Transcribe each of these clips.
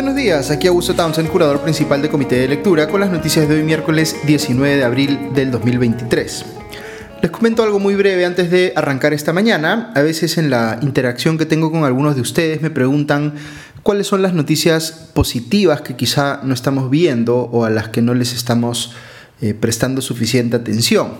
Buenos días, aquí Augusto Townsend, curador principal de Comité de Lectura, con las noticias de hoy miércoles 19 de abril del 2023. Les comento algo muy breve antes de arrancar esta mañana. A veces en la interacción que tengo con algunos de ustedes me preguntan cuáles son las noticias positivas que quizá no estamos viendo o a las que no les estamos eh, prestando suficiente atención.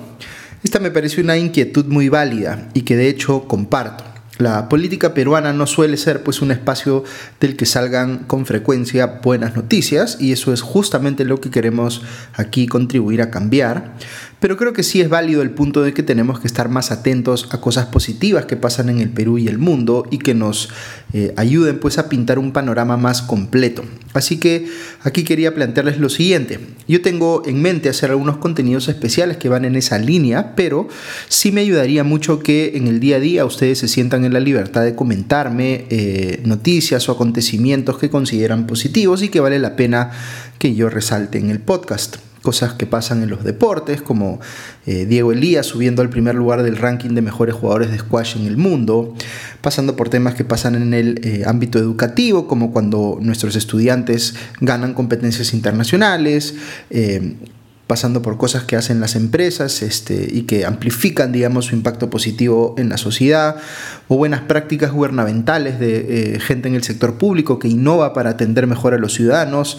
Esta me parece una inquietud muy válida y que de hecho comparto. La política peruana no suele ser pues un espacio del que salgan con frecuencia buenas noticias y eso es justamente lo que queremos aquí contribuir a cambiar. Pero creo que sí es válido el punto de que tenemos que estar más atentos a cosas positivas que pasan en el Perú y el mundo y que nos eh, ayuden pues a pintar un panorama más completo. Así que aquí quería plantearles lo siguiente. Yo tengo en mente hacer algunos contenidos especiales que van en esa línea, pero sí me ayudaría mucho que en el día a día ustedes se sientan en la libertad de comentarme eh, noticias o acontecimientos que consideran positivos y que vale la pena que yo resalte en el podcast cosas que pasan en los deportes, como eh, Diego Elías subiendo al primer lugar del ranking de mejores jugadores de squash en el mundo, pasando por temas que pasan en el eh, ámbito educativo, como cuando nuestros estudiantes ganan competencias internacionales, eh, pasando por cosas que hacen las empresas este, y que amplifican, digamos, su impacto positivo en la sociedad, o buenas prácticas gubernamentales de gente en el sector público que innova para atender mejor a los ciudadanos,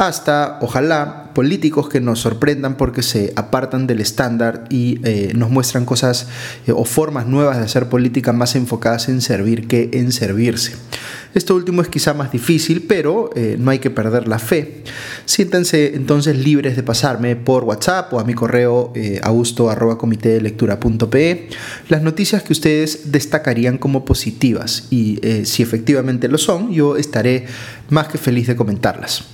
hasta, ojalá, políticos que nos sorprendan porque se apartan del estándar y eh, nos muestran cosas eh, o formas nuevas de hacer política más enfocadas en servir que en servirse. Esto último es quizá más difícil, pero eh, no hay que perder la fe. Siéntanse entonces libres de pasarme por WhatsApp o a mi correo augusto.comitedelectura.pe las noticias que ustedes destacarían como positivas y si efectivamente lo son, yo estaré más que feliz de comentarlas.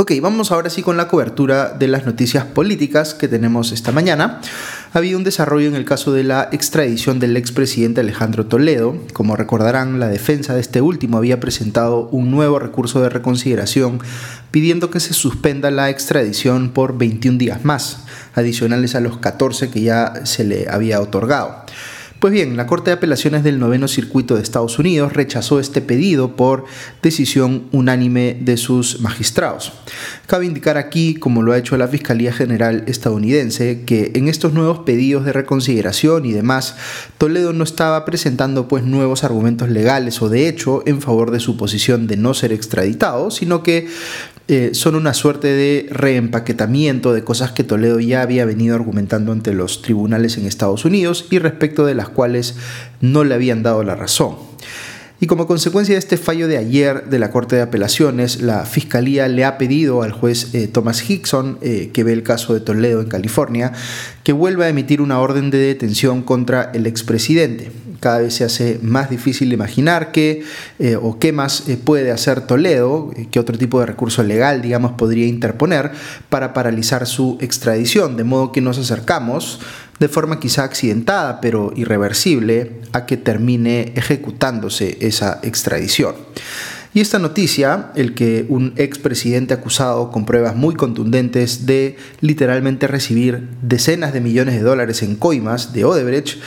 Ok, vamos ahora sí con la cobertura de las noticias políticas que tenemos esta mañana. Ha habido un desarrollo en el caso de la extradición del expresidente Alejandro Toledo. Como recordarán, la defensa de este último había presentado un nuevo recurso de reconsideración pidiendo que se suspenda la extradición por 21 días más, adicionales a los 14 que ya se le había otorgado. Pues bien, la Corte de Apelaciones del Noveno Circuito de Estados Unidos rechazó este pedido por decisión unánime de sus magistrados. Cabe indicar aquí, como lo ha hecho la Fiscalía General estadounidense, que en estos nuevos pedidos de reconsideración y demás, Toledo no estaba presentando pues nuevos argumentos legales o de hecho en favor de su posición de no ser extraditado, sino que eh, son una suerte de reempaquetamiento de cosas que Toledo ya había venido argumentando ante los tribunales en Estados Unidos y respecto de las cuales no le habían dado la razón. Y como consecuencia de este fallo de ayer de la Corte de Apelaciones, la Fiscalía le ha pedido al juez eh, Thomas Hickson, eh, que ve el caso de Toledo en California, que vuelva a emitir una orden de detención contra el expresidente cada vez se hace más difícil imaginar qué eh, o qué más eh, puede hacer Toledo, eh, qué otro tipo de recurso legal, digamos, podría interponer para paralizar su extradición, de modo que nos acercamos de forma quizá accidentada, pero irreversible, a que termine ejecutándose esa extradición. Y esta noticia, el que un expresidente acusado con pruebas muy contundentes de literalmente recibir decenas de millones de dólares en coimas de Odebrecht,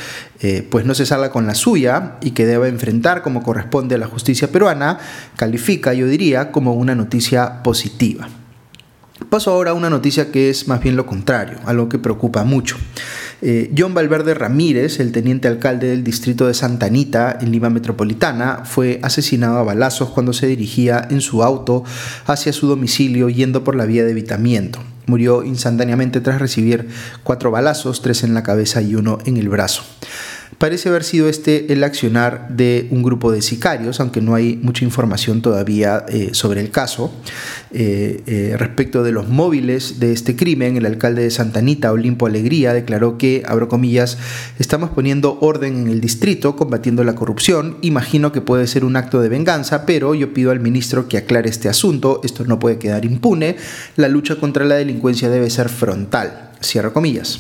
eh, pues no se salga con la suya y que deba enfrentar como corresponde a la justicia peruana, califica, yo diría, como una noticia positiva. Paso ahora a una noticia que es más bien lo contrario, algo que preocupa mucho. Eh, John Valverde Ramírez, el teniente alcalde del distrito de Santa Anita, en Lima Metropolitana, fue asesinado a balazos cuando se dirigía en su auto hacia su domicilio yendo por la vía de evitamiento. Murió instantáneamente tras recibir cuatro balazos, tres en la cabeza y uno en el brazo. Parece haber sido este el accionar de un grupo de sicarios, aunque no hay mucha información todavía eh, sobre el caso. Eh, eh, respecto de los móviles de este crimen, el alcalde de Santa Anita, Olimpo Alegría, declaró que, abro comillas, estamos poniendo orden en el distrito, combatiendo la corrupción. Imagino que puede ser un acto de venganza, pero yo pido al ministro que aclare este asunto. Esto no puede quedar impune. La lucha contra la delincuencia debe ser frontal. Cierro comillas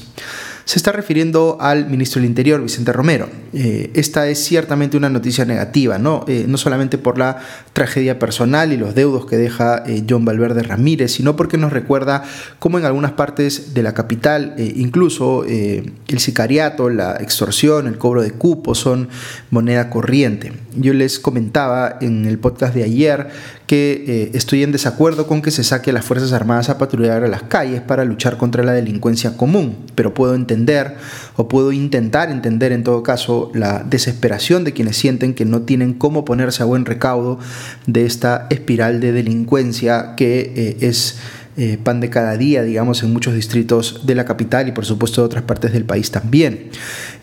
se está refiriendo al ministro del Interior, Vicente Romero. Eh, esta es ciertamente una noticia negativa, ¿no? Eh, no solamente por la tragedia personal y los deudos que deja eh, John Valverde Ramírez, sino porque nos recuerda cómo en algunas partes de la capital, incluso el sicariato, la extorsión, el cobro de cupos son moneda corriente. Yo les comentaba en el podcast de ayer que eh, estoy en desacuerdo con que se saque a las Fuerzas Armadas a patrullar a las calles para luchar contra la delincuencia común, pero puedo entender o puedo intentar entender en todo caso la desesperación de quienes sienten que no tienen cómo ponerse a buen recaudo de esta espiral de delincuencia que eh, es eh, pan de cada día, digamos, en muchos distritos de la capital y por supuesto de otras partes del país también.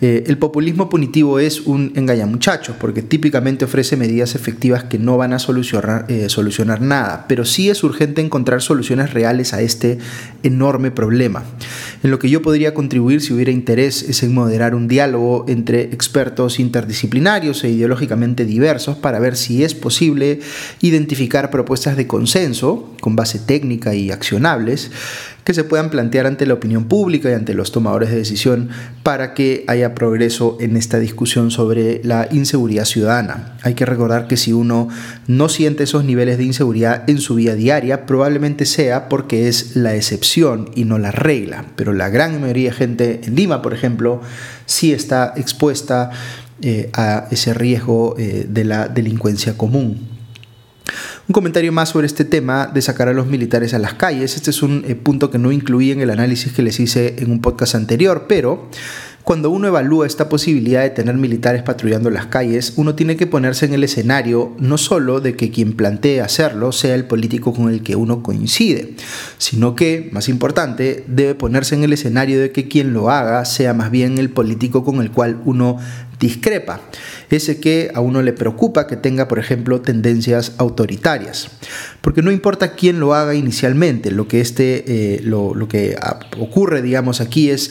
Eh, el populismo punitivo es un engañamuchachos porque típicamente ofrece medidas efectivas que no van a solucionar, eh, solucionar nada, pero sí es urgente encontrar soluciones reales a este enorme problema. En lo que yo podría contribuir si hubiera interés es en moderar un diálogo entre expertos interdisciplinarios e ideológicamente diversos para ver si es posible identificar propuestas de consenso con base técnica y accionables que se puedan plantear ante la opinión pública y ante los tomadores de decisión para que haya progreso en esta discusión sobre la inseguridad ciudadana. Hay que recordar que si uno no siente esos niveles de inseguridad en su vida diaria, probablemente sea porque es la excepción y no la regla. Pero la gran mayoría de gente en Lima, por ejemplo, sí está expuesta eh, a ese riesgo eh, de la delincuencia común. Un comentario más sobre este tema de sacar a los militares a las calles. Este es un eh, punto que no incluí en el análisis que les hice en un podcast anterior, pero cuando uno evalúa esta posibilidad de tener militares patrullando las calles, uno tiene que ponerse en el escenario no solo de que quien plantee hacerlo sea el político con el que uno coincide, sino que, más importante, debe ponerse en el escenario de que quien lo haga sea más bien el político con el cual uno discrepa, ese que a uno le preocupa que tenga, por ejemplo, tendencias autoritarias. Porque no importa quién lo haga inicialmente, lo que, este, eh, lo, lo, que ocurre, digamos, aquí es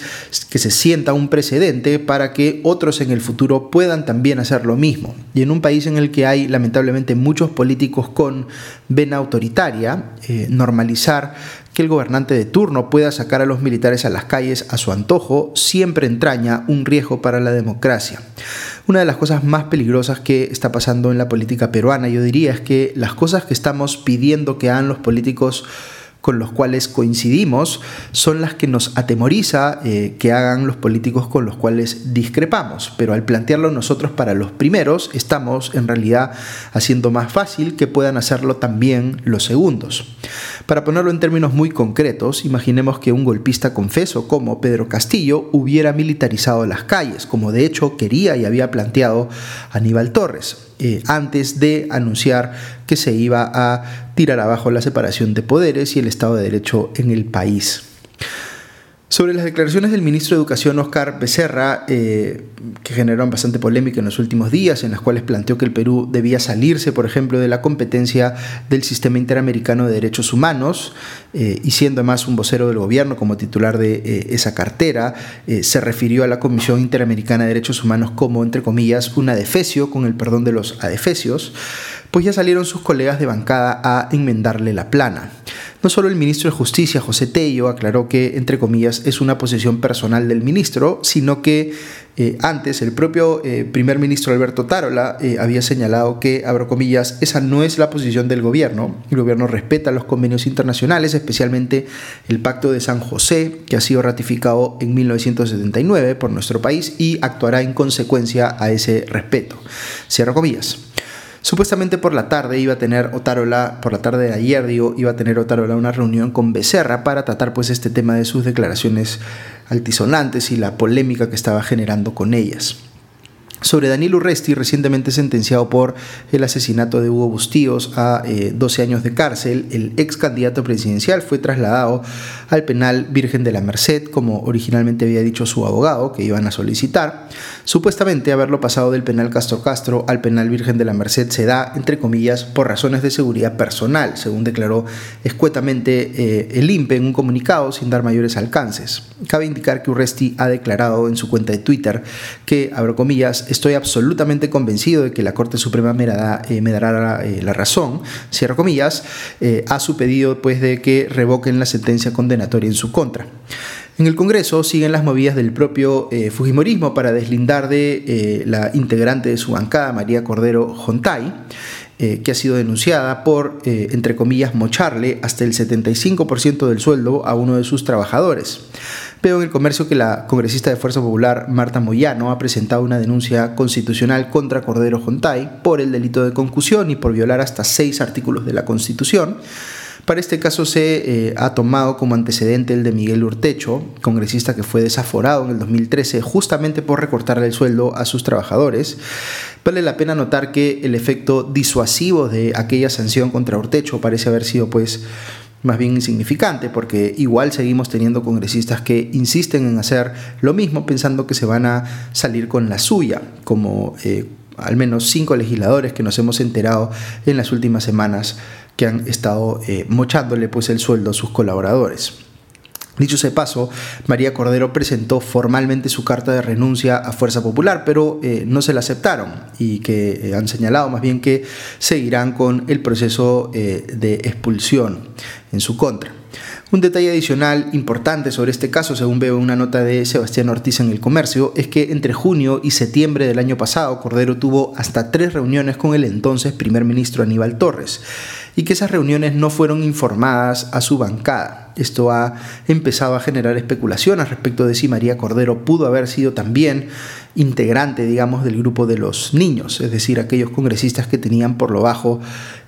que se sienta un precedente para que otros en el futuro puedan también hacer lo mismo. Y en un país en el que hay, lamentablemente, muchos políticos con vena autoritaria, eh, normalizar que el gobernante de turno pueda sacar a los militares a las calles a su antojo siempre entraña un riesgo para la democracia. Una de las cosas más peligrosas que está pasando en la política peruana, yo diría, es que las cosas que estamos pidiendo que hagan los políticos con los cuales coincidimos son las que nos atemoriza eh, que hagan los políticos con los cuales discrepamos. Pero al plantearlo nosotros para los primeros, estamos en realidad haciendo más fácil que puedan hacerlo también los segundos. Para ponerlo en términos muy concretos, imaginemos que un golpista confeso como Pedro Castillo hubiera militarizado las calles, como de hecho quería y había planteado Aníbal Torres. Eh, antes de anunciar que se iba a tirar abajo la separación de poderes y el Estado de Derecho en el país. Sobre las declaraciones del ministro de Educación Oscar Becerra, eh, que generaron bastante polémica en los últimos días, en las cuales planteó que el Perú debía salirse, por ejemplo, de la competencia del Sistema Interamericano de Derechos Humanos, eh, y siendo además un vocero del gobierno como titular de eh, esa cartera, se refirió a la Comisión Interamericana de Derechos Humanos como, entre comillas, un adefesio, con el perdón de los adefesios, pues ya salieron sus colegas de bancada a enmendarle la plana. No solo el ministro de Justicia, José Tello, aclaró que, entre comillas, es una posición personal del ministro, sino que eh, antes el propio eh, primer ministro Alberto Tarola eh, había señalado que, abro comillas, esa no es la posición del gobierno. El gobierno respeta los convenios internacionales, especialmente el Pacto de San José, que ha sido ratificado en 1979 por nuestro país y actuará en consecuencia a ese respeto. Cierro comillas. Supuestamente por la tarde iba a tener Otárola, por la tarde de ayer digo, iba a tener Otárola una reunión con Becerra para tratar pues este tema de sus declaraciones altisonantes y la polémica que estaba generando con ellas. Sobre Daniel Urresti, recientemente sentenciado por el asesinato de Hugo Bustíos a 12 eh, años de cárcel, el ex candidato presidencial fue trasladado al penal Virgen de la Merced, como originalmente había dicho su abogado que iban a solicitar. Supuestamente haberlo pasado del penal Castro Castro al penal Virgen de la Merced se da, entre comillas, por razones de seguridad personal, según declaró escuetamente eh, el INPE en un comunicado sin dar mayores alcances. Cabe indicar que Urresti ha declarado en su cuenta de Twitter que, abro comillas, estoy absolutamente convencido de que la Corte Suprema me dará, eh, eh, la razón, cierro comillas, eh, a su pedido pues, de que revoquen la sentencia condenatoria en su contra. En el Congreso siguen las movidas del propio Fujimorismo para deslindar de la integrante de su bancada, María Cordero Jontay. eh, que ha sido denunciada por, eh, entre comillas, mocharle hasta el 75% del sueldo a uno de sus trabajadores. Veo en el comercio que la congresista de Fuerza Popular, Marta Moyano, ha presentado una denuncia constitucional contra Cordero Jontay por el delito de concusión y por violar hasta seis artículos de la Constitución. Para este caso se eh, ha tomado como antecedente el de Miguel Urtecho, congresista que fue desaforado en el 2013 justamente por recortarle el sueldo a sus trabajadores. Vale la pena notar que el efecto disuasivo de aquella sanción contra Urtecho parece haber sido pues más bien insignificante, porque igual seguimos teniendo congresistas que insisten en hacer lo mismo pensando que se van a salir con la suya, como eh, al menos cinco legisladores que nos hemos enterado en las últimas semanas que han estado eh, mochándole pues el sueldo a sus colaboradores. Dicho sea paso, María Cordero presentó formalmente su carta de renuncia a Fuerza Popular, pero eh, no se la aceptaron y que eh, han señalado más bien que seguirán con el proceso de expulsión en su contra. Un detalle adicional importante sobre este caso, según veo en una nota de Sebastián Ortiz en el comercio, es que entre junio y septiembre del año pasado Cordero tuvo hasta tres reuniones con el entonces primer ministro Aníbal Torres y que esas reuniones no fueron informadas a su bancada. Esto ha empezado a generar especulaciones respecto de si María Cordero pudo haber sido también integrante, digamos, del grupo de los niños, es decir, aquellos congresistas que tenían por lo bajo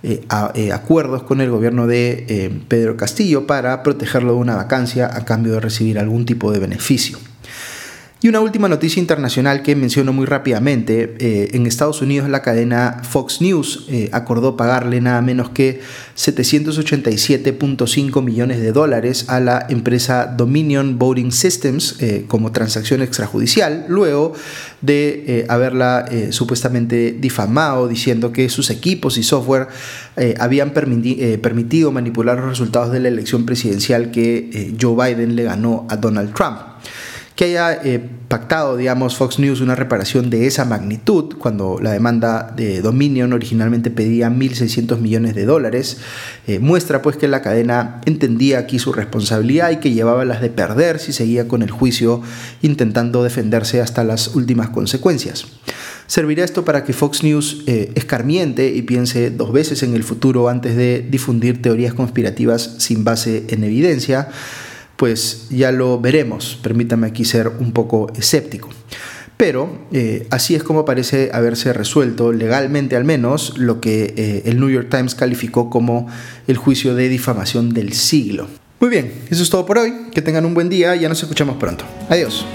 eh, eh, acuerdos con el gobierno de eh, Pedro Castillo para protegerlo de una vacancia a cambio de recibir algún tipo de beneficio. Y una última noticia internacional que menciono muy rápidamente. Eh, en Estados Unidos la cadena Fox News eh, acordó pagarle nada menos que 787.5 millones de dólares a la empresa Dominion Voting Systems eh, como transacción extrajudicial, luego de haberla supuestamente difamado diciendo que sus equipos y software habían permitido manipular los resultados de la elección presidencial que Joe Biden le ganó a Donald Trump que haya eh, pactado, digamos, Fox News una reparación de esa magnitud, cuando la demanda de Dominion originalmente pedía 1.600 millones de dólares, eh, muestra pues que la cadena entendía aquí su responsabilidad y que llevaba las de perder si seguía con el juicio intentando defenderse hasta las últimas consecuencias. ¿Servirá esto para que Fox News eh, escarmiente y piense dos veces en el futuro antes de difundir teorías conspirativas sin base en evidencia? Pues ya lo veremos. Permítame aquí ser un poco escéptico. Pero eh, así es como parece haberse resuelto legalmente al menos lo que eh, el New York Times calificó como el juicio de difamación del siglo. Muy bien, eso es todo por hoy. Que tengan un buen día ya nos escuchamos pronto. Adiós.